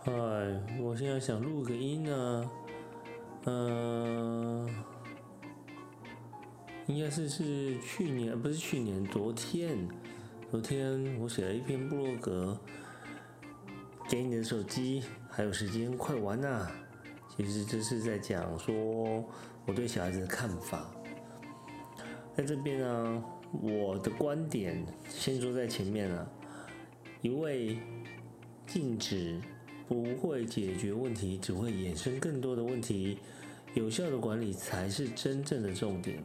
嗨，我现在想录个音呢，嗯、应该是是去年，不是去年，昨天，昨天我写了一篇部落格，给你的手机还有时间，快完呐、其实这是在讲说我对小孩子的看法，在这边呢，我的观点先说在前面啊，一位禁止不会解决问题，只会衍生更多的问题。有效的管理才是真正的重点。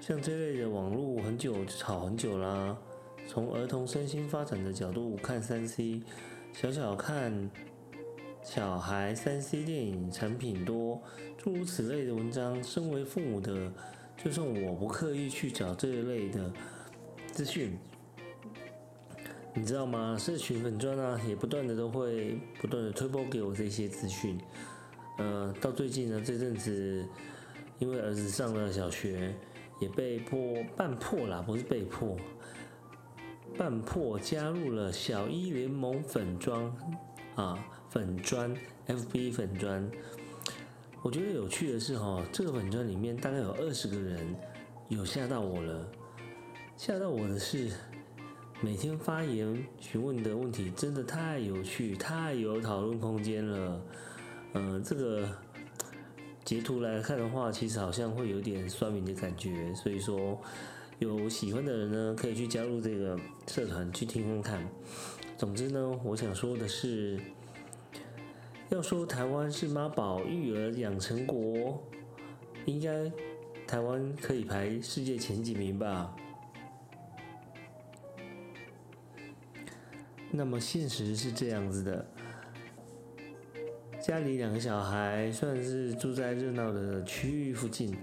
像这类的网络很久吵很久啦，从儿童身心发展的角度看三 C，小小看小孩三 C 电影产品多，诸如此类的文章，身为父母的，就算我不刻意去找这一类的资讯，你知道吗？社群粉砖啊，也不断的都会不断的推播给我这些资讯。呃，到最近呢，这阵子因为儿子上了小学，也被迫半迫啦，不是被迫，半迫加入了小一联盟粉砖啊，粉砖 FB 粉砖。我觉得有趣的是哈，这个粉砖里面大概有二十个人，有吓到我了。吓到我的是，每天发言询问的问题真的太有趣，太有讨论空间了。呃，这个截图来看的话，其实好像会有点酸民的感觉，所以说有喜欢的人呢，可以去加入这个社团去听听看。总之呢，我想说的是，要说台湾是妈宝育儿养成国，应该台湾可以排世界前几名吧。那么现实是这样子的，家里两个小孩算是住在热闹的区域附近，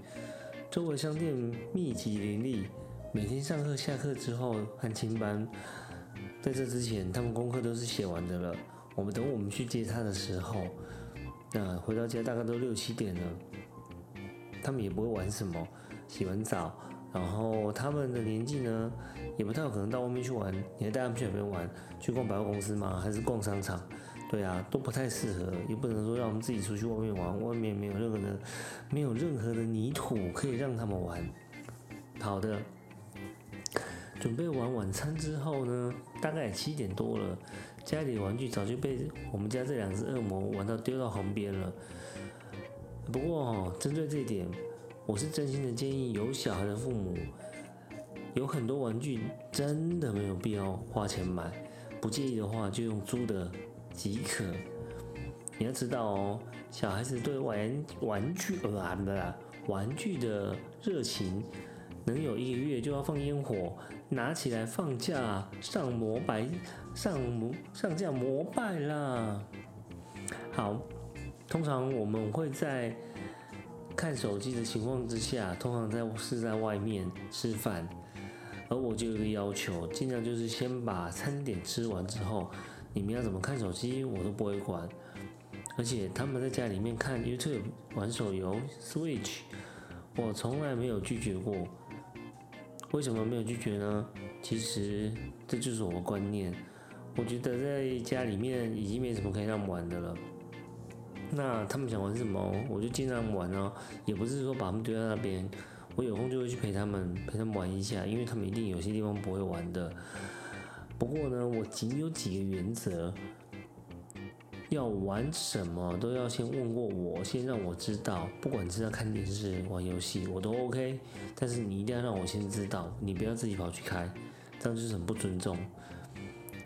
周围商店密集林立，每天上课下课之后和清班，在这之前他们功课都是写完的了。我们等我们去接他的时候，那回到家大概都六七点了，他们也不会玩什么，洗完澡。然后他们的年纪呢，也不太有可能到外面去玩。你还带他们去哪边玩？去逛百货公司吗？还是逛商场？对啊，都不太适合，也不能说让我们自己出去外面玩，外面没有任何的，没有任何的泥土可以让他们玩。好的，准备完晚餐之后呢，大概七点多了，家里的玩具早就被我们家这两只恶魔玩到丢到旁边了。不过，针对这一点。我是真心的建议，有小孩的父母，有很多玩具真的没有必要花钱买，不介意的话就用租的即可。你要知道哦，小孩子对玩玩具呃不啦，玩具的热情，能有一个月就要放烟火，拿起来放假上膜拜上膜上架膜拜啦。好，通常我们会在。看手机的情况之下，通常在是在外面吃饭，而我就有个要求，尽量就是先把餐点吃完之后，你们要怎么看手机我都不会管。而且他们在家里面看 YouTube、玩手游、Switch，我从来没有拒绝过。为什么没有拒绝呢？其实这就是我的观念，我觉得在家里面已经没什么可以让我玩的了。那他们想玩什么，我就尽量玩哦，也不是说把他们丢在那边。我有空就会去陪他们，陪他们玩一下，因为他们一定有些地方不会玩的。不过呢，我仅有几个原则，要玩什么都要先问过我，先让我知道。不管是要看电视、玩游戏，我都 OK。但是你一定要让我先知道，你不要自己跑去开，这样就是很不尊重。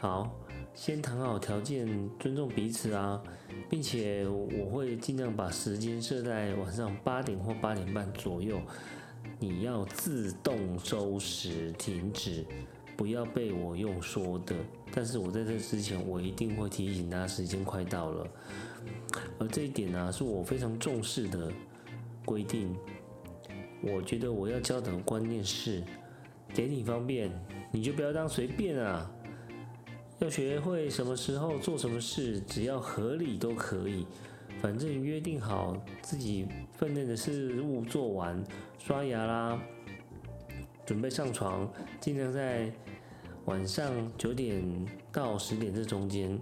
好。先谈好条件，尊重彼此啊，并且我会尽量把时间设在晚上八点或八点半左右。你要自动收拾停止，不要被我用说的。但是我在这之前，我一定会提醒他时间快到了。而这一点呢、是我非常重视的规定。我觉得我要教的观念是，给你方便，你就不要当随便啊。要学会什么时候做什么事，只要合理都可以。反正约定好自己分内的事物做完，刷牙啦，准备上床，尽量在晚上九点到十点这中间。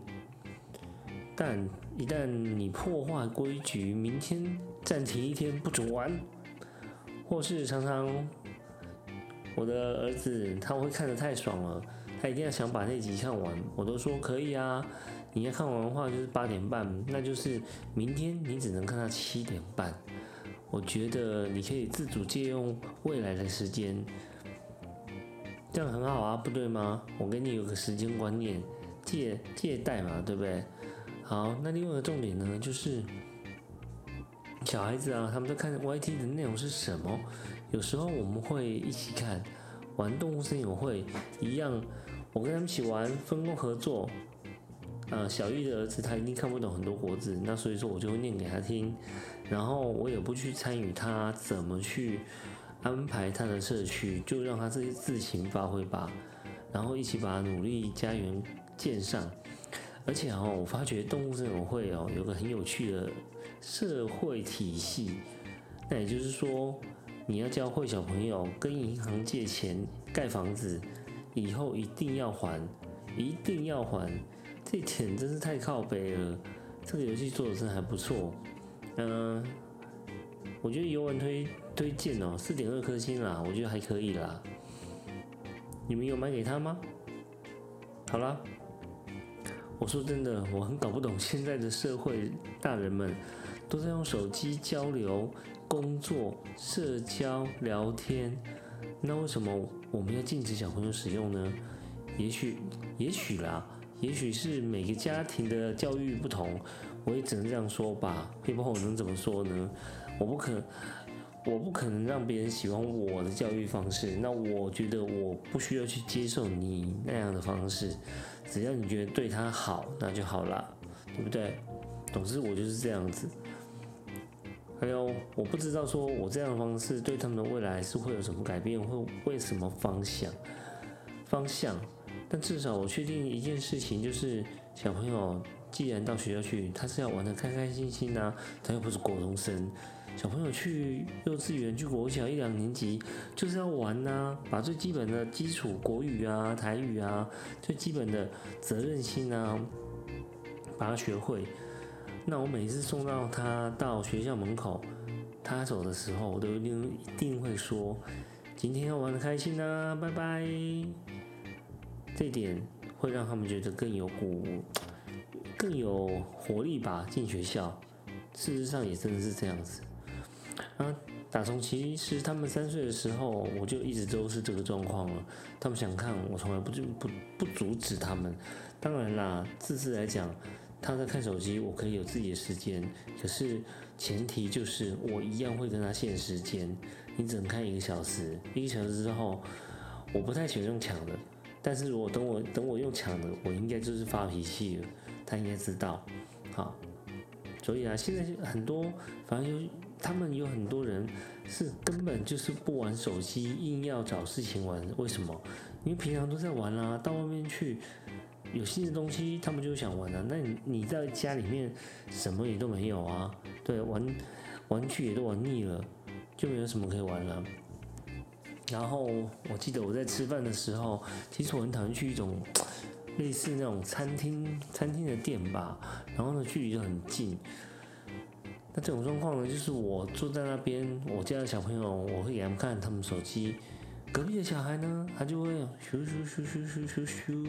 但一旦你破坏规矩，明天暂停一天不准玩，或是常常我的儿子他会看得太爽了，他一定要想把那集看完，我都说可以啊。你要看完的话就是八点半，那就是明天你只能看到七点半。我觉得你可以自主借用未来的时间，这样很好啊，不对吗？我给你有个时间观念，借借贷嘛，对不对？好，那另外一个重点呢，就是小孩子啊，他们在看 YT 的内容是什么？有时候我们会一起看，玩动物森友会一样，我跟他们一起玩，分工合作。呃，小玉的儿子他一定看不懂很多国字，那所以说我就会念给他听，然后我也不去参与他怎么去安排他的社区，就让他自己自行发挥吧，然后一起把努力家园建上。而且哦，我发觉动物森友会哦有个很有趣的社会体系，那也就是说，你要教会小朋友跟银行借钱盖房子，以后一定要还，一定要还。这钱真是太靠背了，这个游戏做的真还不错，嗯，我觉得游玩推推荐哦，四点二颗星啦，我觉得还可以啦。你们有买给他吗？好啦，我说真的，我很搞不懂 现在的社会大人们都在用手机交流、工作、社交、聊天，那为什么我们要禁止小朋友使用呢？也许，也许啦。也许是每个家庭的教育不同，我也只能这样说吧。要不然我能怎么说呢？我不可，我不可能让别人喜欢我的教育方式。那我觉得我不需要去接受你那样的方式，只要你觉得对他好，那就好了，对不对？总之我就是这样子。还有，我不知道说我这样的方式对他们的未来是会有什么改变，会为什么方向方向。但至少我确定一件事情，就是小朋友既然到学校去，他是要玩的开开心心呐，他又不是国中生。小朋友去幼稚园、去国小一两年级，就是要玩呐，把最基本的基础国语啊、台语啊，最基本的责任心啊，把它学会。那我每次送到他到学校门口，他走的时候，我都一定一定会说：今天要玩的开心啊，拜拜。这点会让他们觉得更有鼓，更有活力吧。进学校，事实上也真的是这样子。啊，打从其实他们三岁的时候，我就一直都是这个状况了。他们想看，我从来不就不不阻止他们。当然啦，自私来讲，他在看手机，我可以有自己的时间。可是前提就是我一样会跟他限时间，你只能看一个小时。一个小时之后，我不太喜欢用抢的。但是如果等我等我用抢的，我应该就是发脾气了，他应该知道，好，所以啊，现在很多反正有他们有很多人是根本就是不玩手机，硬要找事情玩，为什么？因为平常都在玩啊，到外面去有新的东西，他们就想玩啊。那你你在家里面什么也都没有啊，对，玩玩具也都玩腻了，就没有什么可以玩了。然后我记得我在吃饭的时候，其实我很讨厌去一种 类似那种餐厅、餐厅的店吧。然后呢，距离就很近。那这种状况呢，就是我坐在那边，我家的小朋友，我会给他们看他们手机。隔壁的小孩呢，他就会咻咻咻咻咻咻咻，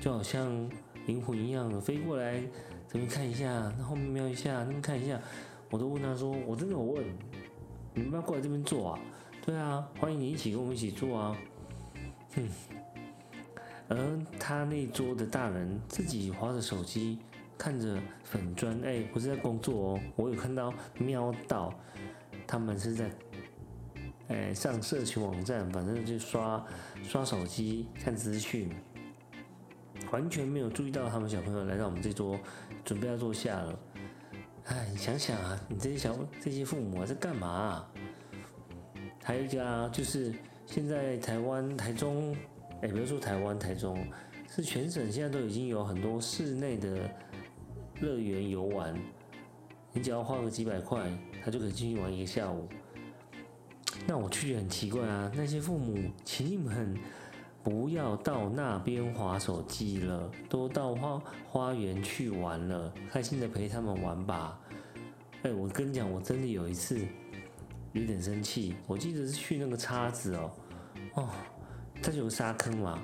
就好像灵魂一样的飞过来这边看一下，那后面瞄一下，那边看一下。我都问他说：“我真的有问，你们要过来这边坐啊？”对啊，欢迎你一起跟我们一起做啊！哼，而他那桌的大人自己划着手机，看着粉砖，哎，不是在工作哦。我有看到瞄到，他们是在，哎，上社群网站，反正就刷刷手机看资讯，完全没有注意到他们小朋友来到我们这桌，准备要坐下了。哎，你想想啊，你这些小这些父母啊在干嘛？还有一个啊，就是现在台湾台中，哎，不要说台湾台中，是全省现在都已经有很多室内的乐园游玩，你只要花个几百块，他就可以进去玩一个下午。那我去很奇怪啊，那些父母请你们不要到那边划手机了，都到花花园去玩了，开心的陪他们玩吧。哎，我跟你讲，我真的有一次有点生气，我记得是去那个叉子哦，哦，它就有沙坑嘛，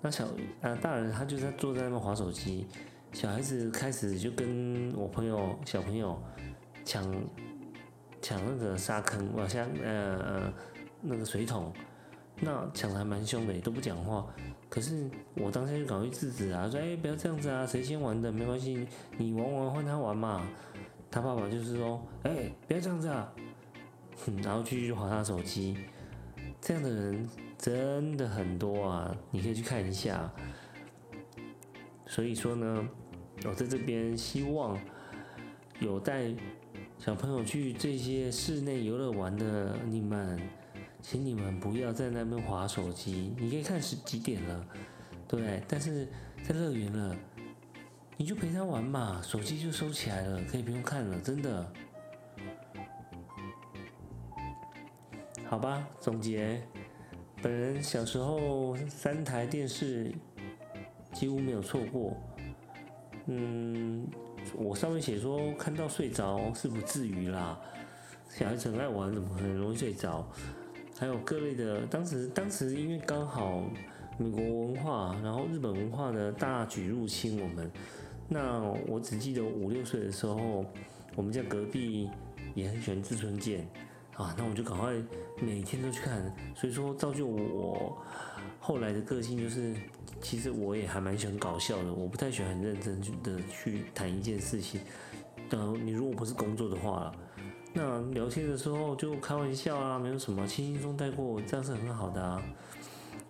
那小啊大人他就在坐在那边划手机，小孩子开始就跟我朋友小朋友抢抢那个沙坑，往下呃呃那个水桶。那抢的还蛮凶的，都不讲话。可是我当下就赶快制止啊，说：“哎，不要这样子啊，谁先玩的没关系，你玩完换他玩嘛。”他爸爸就是说：“哎，不要这样子啊。”然后继续划他手机。这样的人真的很多啊，你可以去看一下。所以说呢，我在这边希望有带小朋友去这些室内游乐玩的你们。请你们不要在那边划手机。你可以看是几点了，对。但是在乐园了，你就陪他玩嘛，手机就收起来了，可以不用看了，真的。好吧，总结，本人小时候三台电视几乎没有错过。嗯，我上面写说看到睡着是不至于啦，小孩子很爱玩，怎么很容易睡着？还有各类的，当时当时因为刚好美国文化，然后日本文化的大举入侵我们，那我只记得五六岁的时候，我们家隔壁也很喜欢志村健啊，那我就赶快每天都去看，所以说造就我后来的个性就是，其实我也还蛮喜欢搞笑的，我不太喜欢很认真的去谈一件事情，呃，你如果不是工作的话。那聊天的时候就开玩笑啊，没有什么，轻轻松带过，这样是很好的啊。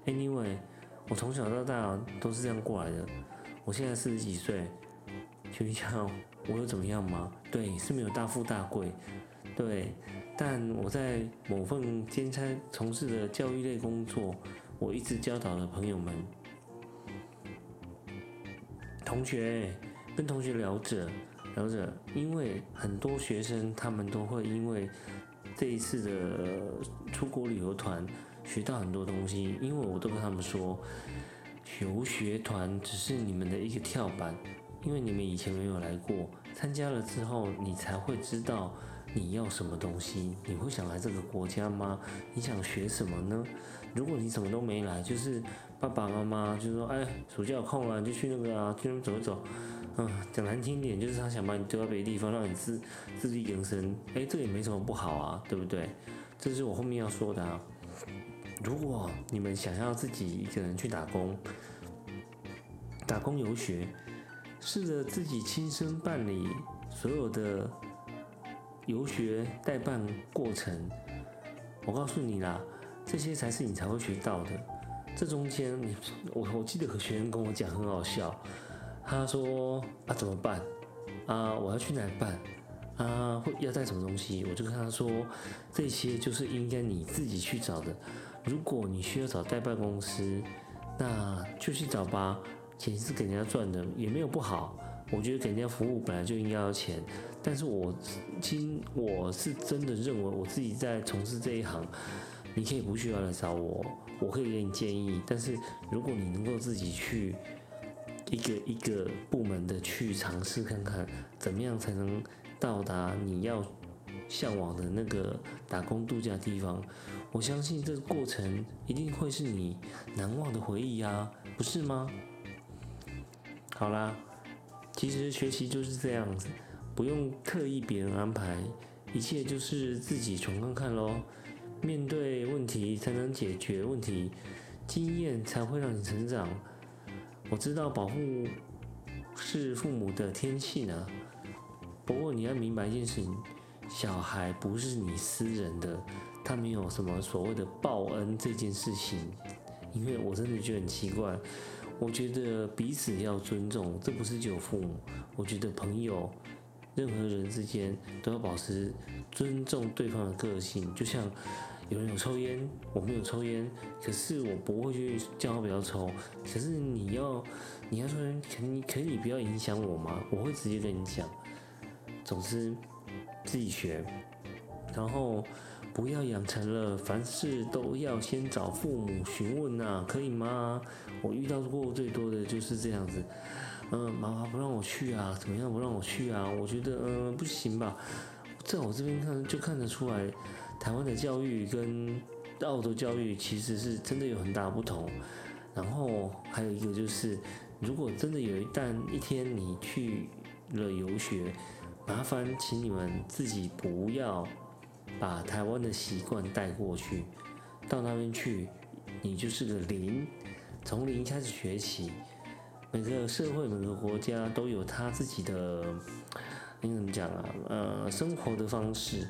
Anyway，我从小到大都是这样过来的。我现在四十几岁，就像，我有怎么样吗？对，是没有大富大贵，对。但我在某份兼差从事的教育类工作，我一直教导了朋友们、同学，跟同学聊着。聊着，因为很多学生他们都会因为这一次的出国旅游团学到很多东西，因为我都跟他们说，游学团只是你们的一个跳板，因为你们以前没有来过，参加了之后你才会知道你要什么东西，你会想来这个国家吗？你想学什么呢？如果你什么都没来，就是爸爸妈妈就说，哎，暑假有空了，你就去那个啊，去那边走一走。嗯，讲难听点，就是他想把你丢到别的地方，让你自自力更生。哎，这也没什么不好啊，对不对？这是我后面要说的啊。如果你们想要自己一个人去打工，打工游学，试着自己亲身办理所有的游学代办过程，我告诉你啦，这些才是你才会学到的。这中间，你我我记得有学员跟我讲，很好笑。他说：“啊，怎么办？啊，我要去哪办？啊，会要带什么东西？”我就跟他说：“这些就是应该你自己去找的。如果你需要找代办公司，那就去找吧。钱是给人家赚的，也没有不好。我觉得给人家服务本来就应该要钱。但是我今我是真的认为我自己在从事这一行，你可以不需要来找我，我可以给你建议。但是如果你能够自己去。”一个一个部门的去尝试看看，怎么样才能到达你要向往的那个打工度假地方？我相信这个过程一定会是你难忘的回忆啊，不是吗？好啦，其实学习就是这样子，不用特意别人安排，一切就是自己闯看看喽。面对问题才能解决问题，经验才会让你成长。我知道保护是父母的天性呢，不过你要明白一件事情：小孩不是你私人的，他没有什么所谓的报恩这件事情。因为我真的觉得很奇怪，我觉得彼此要尊重，这不是只有父母，我觉得朋友、任何人之间都要保持尊重对方的个性，就像。有人有抽烟，我没有抽烟，可是我不会去叫他不要抽。可是你要，你要抽烟，可你可以不要影响我吗？我会直接跟你讲。总之，自己学，然后不要养成了凡事都要先找父母询问呐，可以吗？我遇到过最多的就是这样子，嗯，妈妈不让我去啊，怎么样不让我去啊？我觉得嗯不行吧，在我这边看就看得出来，台湾的教育跟澳洲教育其实是真的有很大不同。然后还有一个就是，如果真的有一旦一天你去了游学，麻烦请你们自己不要把台湾的习惯带过去，到那边去，你就是个零，从零开始学习。每个社会、每个国家都有他自己的，你怎么讲啊？呃，生活的方式，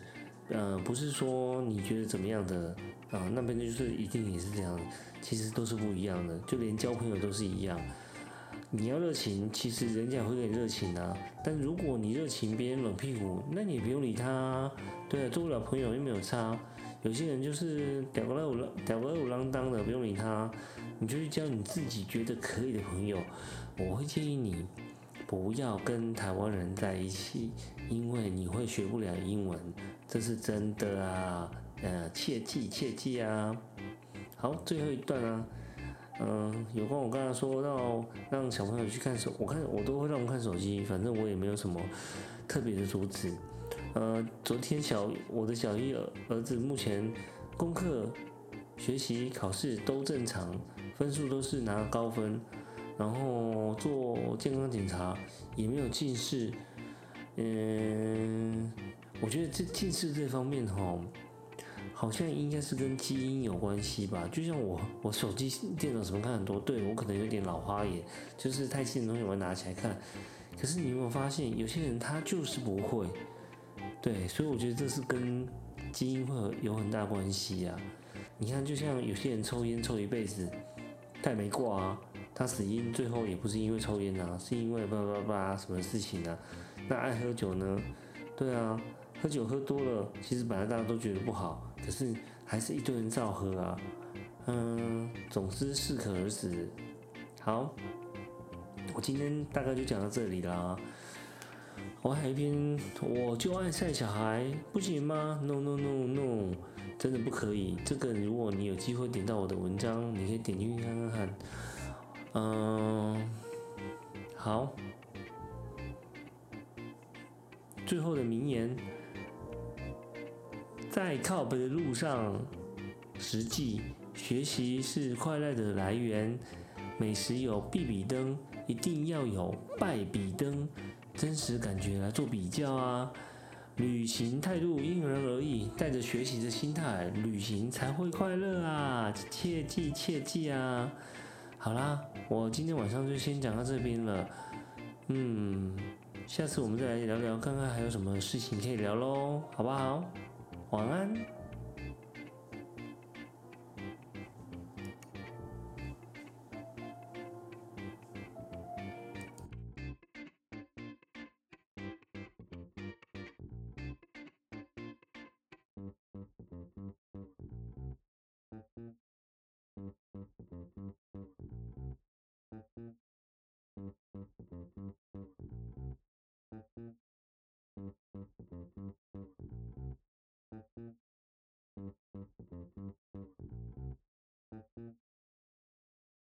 呃，不是说你觉得怎么样的啊，那边就是一定也是这样。其实都是不一样的，就连交朋友都是一样。你要热情，其实人家会给你热情啊。但如果你热情，别人冷屁股，那你也不用理他。对啊，做不了朋友又没有差。有些人就是吊个二五吊个二五郎当的，不用理他。你就去交你自己觉得可以的朋友。我会建议你不要跟台湾人在一起，因为你会学不了英文，这是真的啊。呃，切记切记啊。好，最后一段啊，嗯，有关我刚才说到让小朋友去看手，我看我都会让我看手机，反正我也没有什么特别的阻止。呃，昨天小我的小一儿儿子目前功课、学习、考试都正常，分数都是拿高分，然后做健康检查也没有近视。嗯，我觉得这近视这方面哈。好像应该是跟基因有关系吧，就像我，我手机、电脑什么看很多，对我可能有点老花眼，就是太近的东西我会拿起来看。可是你有没有发现，有些人他就是不会，对，所以我觉得这是跟基因会有很大关系啊。你看，就像有些人抽烟抽一辈子，他也没挂啊，他死因最后也不是因为抽烟啊，是因为叭叭叭什么事情啊？那爱喝酒呢？对啊。喝酒喝多了，其实本来大家都觉得不好，可是还是一堆人照喝啊。嗯，总之适可而止。好，我今天大概就讲到这里啦。我还有一篇，我就爱晒小孩，不行吗？No No No No，真的不可以。这个如果你有机会点到我的文章，你可以点进去看看看。嗯，好，最后的名言。在靠北的路上，实际学习是快乐的来源。美食有必比登，一定要有败比登，真实感觉来做比较啊。旅行态度因人而异，带着学习的心态旅行才会快乐啊！切记切记啊！好啦，我今天晚上就先讲到这边了。嗯，下次我们再来聊聊，看看还有什么事情可以聊喽，好不好？晚安。